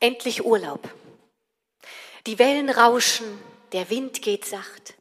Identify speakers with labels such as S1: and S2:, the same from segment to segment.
S1: Endlich Urlaub. Die Wellen rauschen, der Wind geht sacht.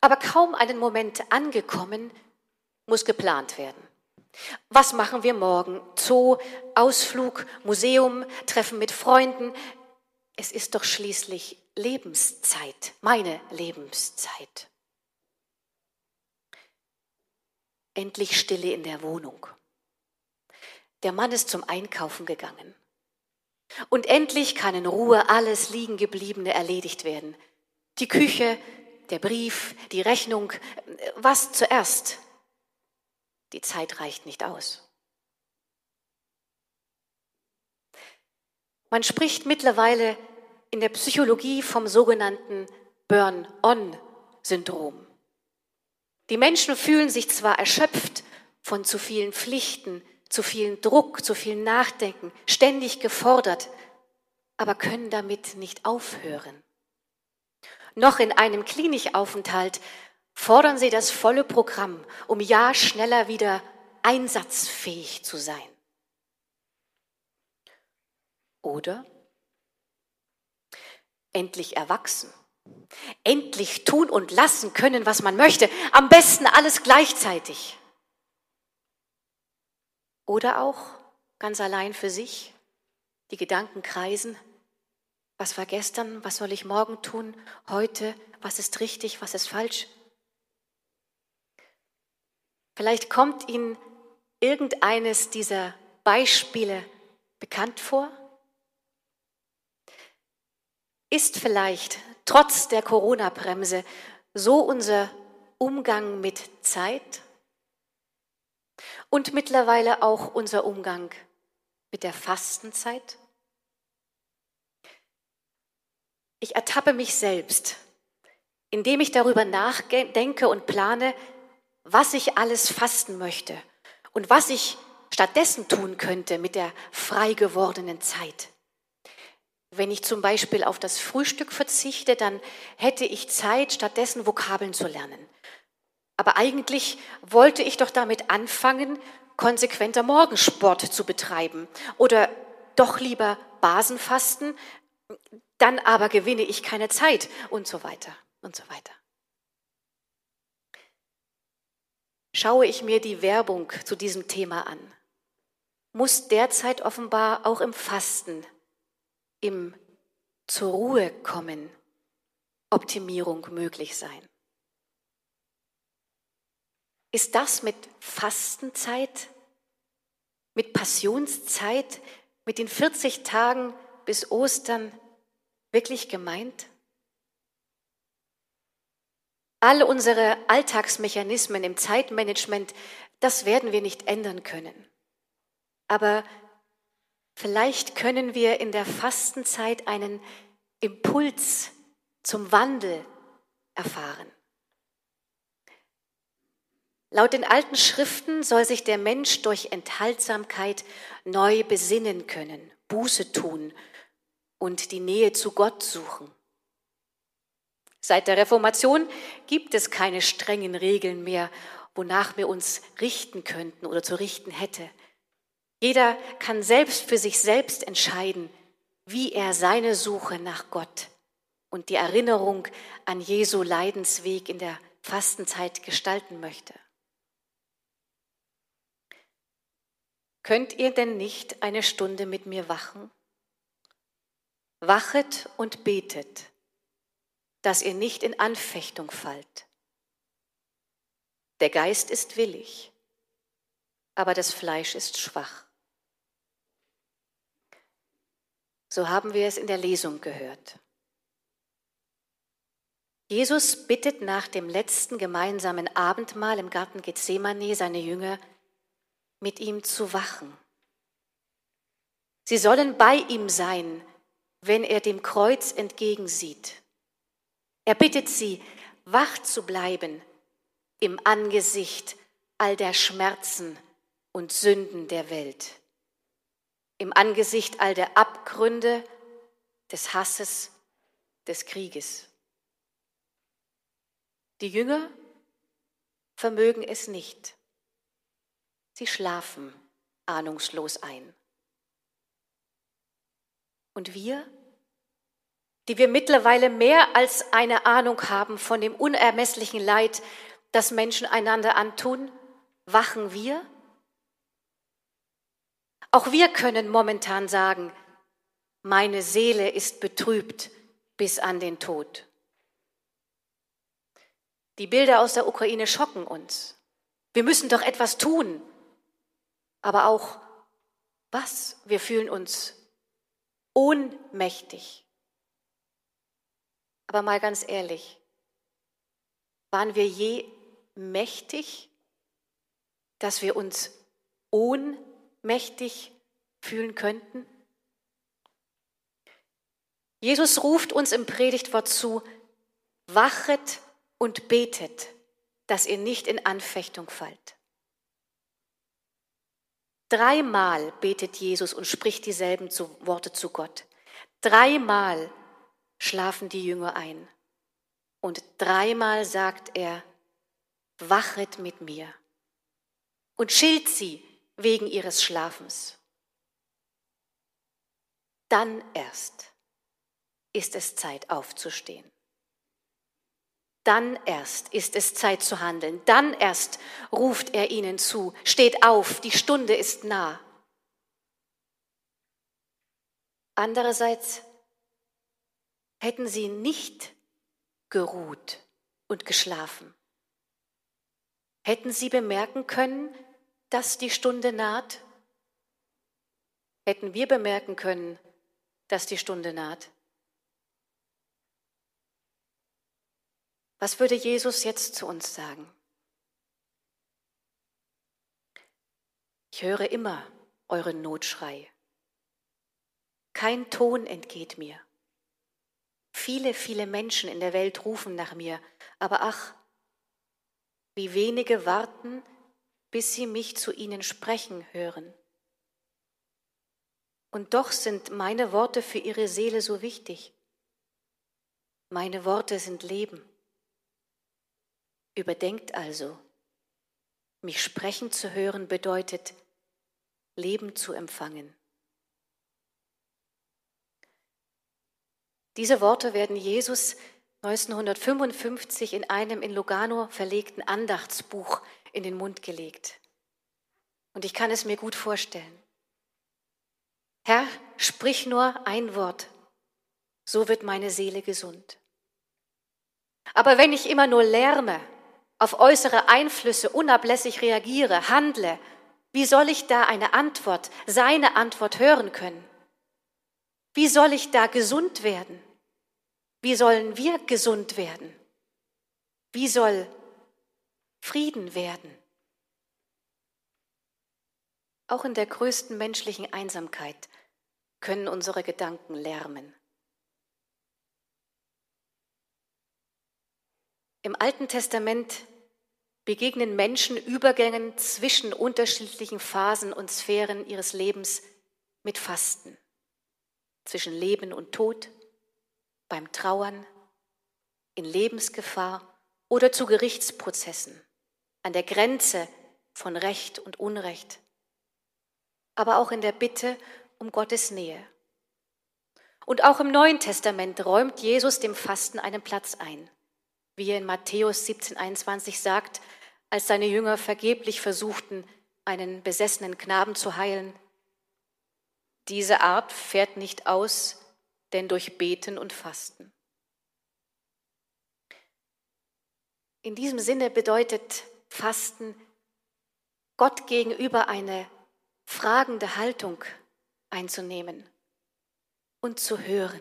S1: Aber kaum einen Moment angekommen, muss geplant werden. Was machen wir morgen? Zoo, Ausflug, Museum, Treffen mit Freunden. Es ist doch schließlich Lebenszeit, meine Lebenszeit. Endlich Stille in der Wohnung. Der Mann ist zum Einkaufen gegangen. Und endlich kann in Ruhe alles Liegengebliebene erledigt werden. Die Küche, der Brief, die Rechnung, was zuerst? Die Zeit reicht nicht aus. Man spricht mittlerweile in der Psychologie vom sogenannten Burn-on-Syndrom. Die Menschen fühlen sich zwar erschöpft von zu vielen Pflichten, zu viel Druck, zu viel Nachdenken, ständig gefordert, aber können damit nicht aufhören. Noch in einem Klinikaufenthalt fordern sie das volle Programm, um ja schneller wieder einsatzfähig zu sein. Oder endlich erwachsen, endlich tun und lassen können, was man möchte, am besten alles gleichzeitig. Oder auch ganz allein für sich, die Gedanken kreisen. Was war gestern? Was soll ich morgen tun? Heute? Was ist richtig? Was ist falsch? Vielleicht kommt Ihnen irgendeines dieser Beispiele bekannt vor. Ist vielleicht trotz der Corona-Bremse so unser Umgang mit Zeit, und mittlerweile auch unser Umgang mit der Fastenzeit. Ich ertappe mich selbst, indem ich darüber nachdenke und plane, was ich alles fasten möchte und was ich stattdessen tun könnte mit der frei gewordenen Zeit. Wenn ich zum Beispiel auf das Frühstück verzichte, dann hätte ich Zeit, stattdessen Vokabeln zu lernen. Aber eigentlich wollte ich doch damit anfangen, konsequenter Morgensport zu betreiben oder doch lieber Basenfasten, dann aber gewinne ich keine Zeit und so weiter und so weiter. Schaue ich mir die Werbung zu diesem Thema an, muss derzeit offenbar auch im Fasten, im zur Ruhe kommen, Optimierung möglich sein. Ist das mit Fastenzeit, mit Passionszeit, mit den 40 Tagen bis Ostern wirklich gemeint? All unsere Alltagsmechanismen im Zeitmanagement, das werden wir nicht ändern können. Aber vielleicht können wir in der Fastenzeit einen Impuls zum Wandel erfahren. Laut den alten Schriften soll sich der Mensch durch Enthaltsamkeit neu besinnen können, Buße tun und die Nähe zu Gott suchen. Seit der Reformation gibt es keine strengen Regeln mehr, wonach wir uns richten könnten oder zu richten hätte. Jeder kann selbst für sich selbst entscheiden, wie er seine Suche nach Gott und die Erinnerung an Jesu Leidensweg in der Fastenzeit gestalten möchte. Könnt ihr denn nicht eine Stunde mit mir wachen? Wachet und betet, dass ihr nicht in Anfechtung fallt. Der Geist ist willig, aber das Fleisch ist schwach. So haben wir es in der Lesung gehört. Jesus bittet nach dem letzten gemeinsamen Abendmahl im Garten Gethsemane seine Jünger, mit ihm zu wachen. Sie sollen bei ihm sein, wenn er dem Kreuz entgegensieht. Er bittet sie, wach zu bleiben im Angesicht all der Schmerzen und Sünden der Welt, im Angesicht all der Abgründe des Hasses, des Krieges. Die Jünger vermögen es nicht. Sie schlafen ahnungslos ein. Und wir, die wir mittlerweile mehr als eine Ahnung haben von dem unermesslichen Leid, das Menschen einander antun, wachen wir? Auch wir können momentan sagen, meine Seele ist betrübt bis an den Tod. Die Bilder aus der Ukraine schocken uns. Wir müssen doch etwas tun. Aber auch was? Wir fühlen uns ohnmächtig. Aber mal ganz ehrlich, waren wir je mächtig, dass wir uns ohnmächtig fühlen könnten? Jesus ruft uns im Predigtwort zu, wachet und betet, dass ihr nicht in Anfechtung fallt. Dreimal betet Jesus und spricht dieselben Worte zu Gott. Dreimal schlafen die Jünger ein. Und dreimal sagt er, wachet mit mir und schilt sie wegen ihres Schlafens. Dann erst ist es Zeit aufzustehen. Dann erst ist es Zeit zu handeln. Dann erst ruft er ihnen zu, steht auf, die Stunde ist nah. Andererseits hätten sie nicht geruht und geschlafen. Hätten sie bemerken können, dass die Stunde naht? Hätten wir bemerken können, dass die Stunde naht? Was würde Jesus jetzt zu uns sagen? Ich höre immer euren Notschrei. Kein Ton entgeht mir. Viele, viele Menschen in der Welt rufen nach mir, aber ach, wie wenige warten, bis sie mich zu ihnen sprechen hören. Und doch sind meine Worte für ihre Seele so wichtig. Meine Worte sind Leben. Überdenkt also, mich sprechen zu hören bedeutet, Leben zu empfangen. Diese Worte werden Jesus 1955 in einem in Lugano verlegten Andachtsbuch in den Mund gelegt. Und ich kann es mir gut vorstellen. Herr, sprich nur ein Wort, so wird meine Seele gesund. Aber wenn ich immer nur lärme, auf äußere Einflüsse unablässig reagiere, handle, wie soll ich da eine Antwort, seine Antwort hören können? Wie soll ich da gesund werden? Wie sollen wir gesund werden? Wie soll Frieden werden? Auch in der größten menschlichen Einsamkeit können unsere Gedanken lärmen. Im Alten Testament begegnen Menschen Übergängen zwischen unterschiedlichen Phasen und Sphären ihres Lebens mit Fasten, zwischen Leben und Tod, beim Trauern, in Lebensgefahr oder zu Gerichtsprozessen, an der Grenze von Recht und Unrecht, aber auch in der Bitte um Gottes Nähe. Und auch im Neuen Testament räumt Jesus dem Fasten einen Platz ein wie er in Matthäus 17, 21 sagt, als seine Jünger vergeblich versuchten, einen besessenen Knaben zu heilen. Diese Art fährt nicht aus, denn durch Beten und Fasten. In diesem Sinne bedeutet Fasten Gott gegenüber eine fragende Haltung einzunehmen und zu hören,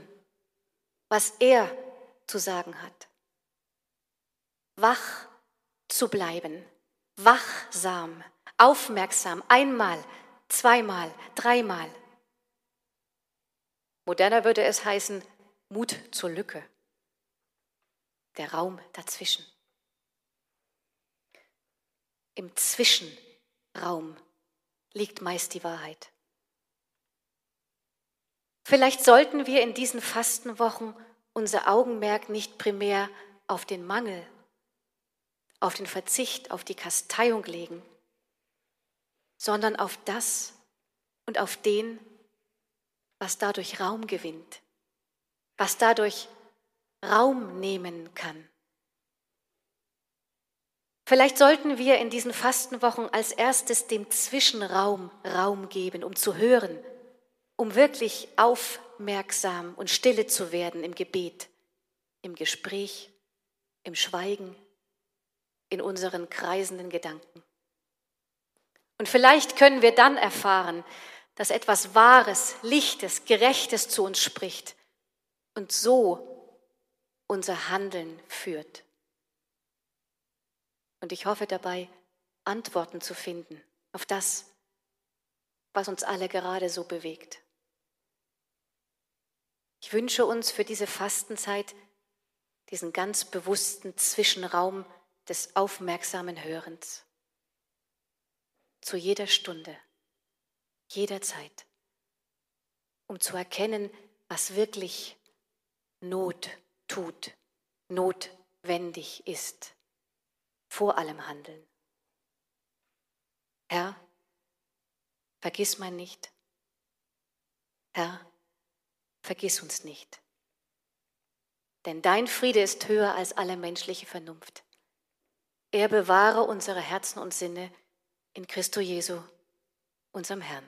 S1: was er zu sagen hat wach zu bleiben, wachsam, aufmerksam, einmal, zweimal, dreimal. Moderner würde es heißen, Mut zur Lücke, der Raum dazwischen. Im Zwischenraum liegt meist die Wahrheit. Vielleicht sollten wir in diesen Fastenwochen unser Augenmerk nicht primär auf den Mangel auf den Verzicht, auf die Kasteiung legen, sondern auf das und auf den, was dadurch Raum gewinnt, was dadurch Raum nehmen kann. Vielleicht sollten wir in diesen Fastenwochen als erstes dem Zwischenraum Raum geben, um zu hören, um wirklich aufmerksam und stille zu werden im Gebet, im Gespräch, im Schweigen, in unseren kreisenden Gedanken. Und vielleicht können wir dann erfahren, dass etwas Wahres, Lichtes, Gerechtes zu uns spricht und so unser Handeln führt. Und ich hoffe dabei, Antworten zu finden auf das, was uns alle gerade so bewegt. Ich wünsche uns für diese Fastenzeit diesen ganz bewussten Zwischenraum des aufmerksamen Hörens. Zu jeder Stunde, jederzeit, um zu erkennen, was wirklich Not tut, notwendig ist vor allem Handeln. Herr, vergiss mein nicht. Herr, vergiss uns nicht. Denn dein Friede ist höher als alle menschliche Vernunft. Er bewahre unsere Herzen und Sinne in Christo Jesu, unserem Herrn.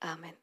S1: Amen.